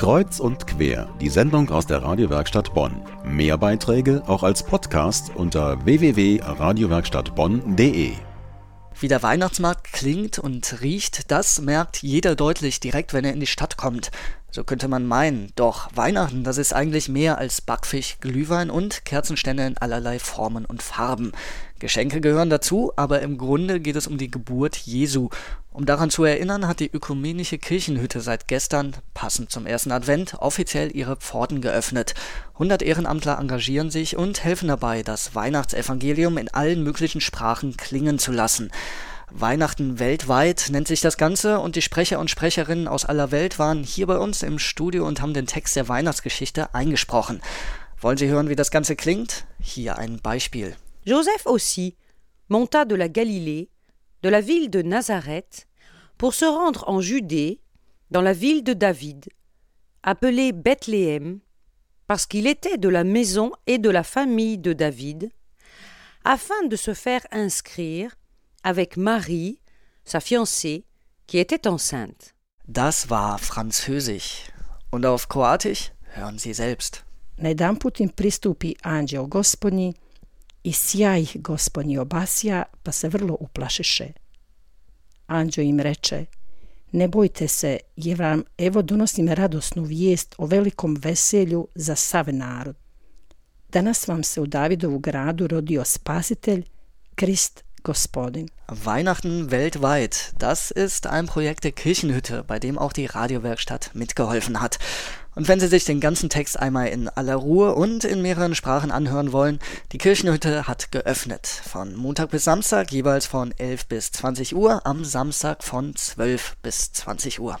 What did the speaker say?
Kreuz und quer, die Sendung aus der Radiowerkstatt Bonn. Mehr Beiträge auch als Podcast unter www.radiowerkstattbonn.de. Wie der Weihnachtsmarkt klingt und riecht, das merkt jeder deutlich direkt, wenn er in die Stadt kommt. So könnte man meinen. Doch Weihnachten, das ist eigentlich mehr als Backfisch, Glühwein und Kerzenstände in allerlei Formen und Farben. Geschenke gehören dazu, aber im Grunde geht es um die Geburt Jesu. Um daran zu erinnern, hat die ökumenische Kirchenhütte seit gestern, passend zum ersten Advent, offiziell ihre Pforten geöffnet. 100 Ehrenamtler engagieren sich und helfen dabei, das Weihnachtsevangelium in allen möglichen Sprachen klingen zu lassen. Weihnachten weltweit nennt sich das Ganze und die Sprecher und Sprecherinnen aus aller Welt waren hier bei uns im Studio und haben den Text der Weihnachtsgeschichte eingesprochen. Wollen Sie hören, wie das Ganze klingt? Hier ein Beispiel. Joseph aussi monta de la Galilée, de la ville de Nazareth, pour se rendre en Judée, dans la ville de David, appelée Bethléem, parce qu'il était de la maison et de la famille de David, afin de se faire inscrire avec Marie, sa fiancée, qui était enceinte. Das war Französisch. Und auf Kroatisch hören Sie selbst. Najedanput im pristupi anđeo gospodnji i sjaj ih gospodnji obasja, pa se vrlo uplašiše. Anđeo im reče, ne bojte se, jer vam evo donosim radosnu vijest o velikom veselju za sav narod. Danas vam se u Davidovu gradu rodio spasitelj, Krist Gospodin. Weihnachten weltweit, das ist ein Projekt der Kirchenhütte, bei dem auch die Radiowerkstatt mitgeholfen hat. Und wenn Sie sich den ganzen Text einmal in aller Ruhe und in mehreren Sprachen anhören wollen, die Kirchenhütte hat geöffnet. Von Montag bis Samstag jeweils von 11 bis 20 Uhr, am Samstag von 12 bis 20 Uhr.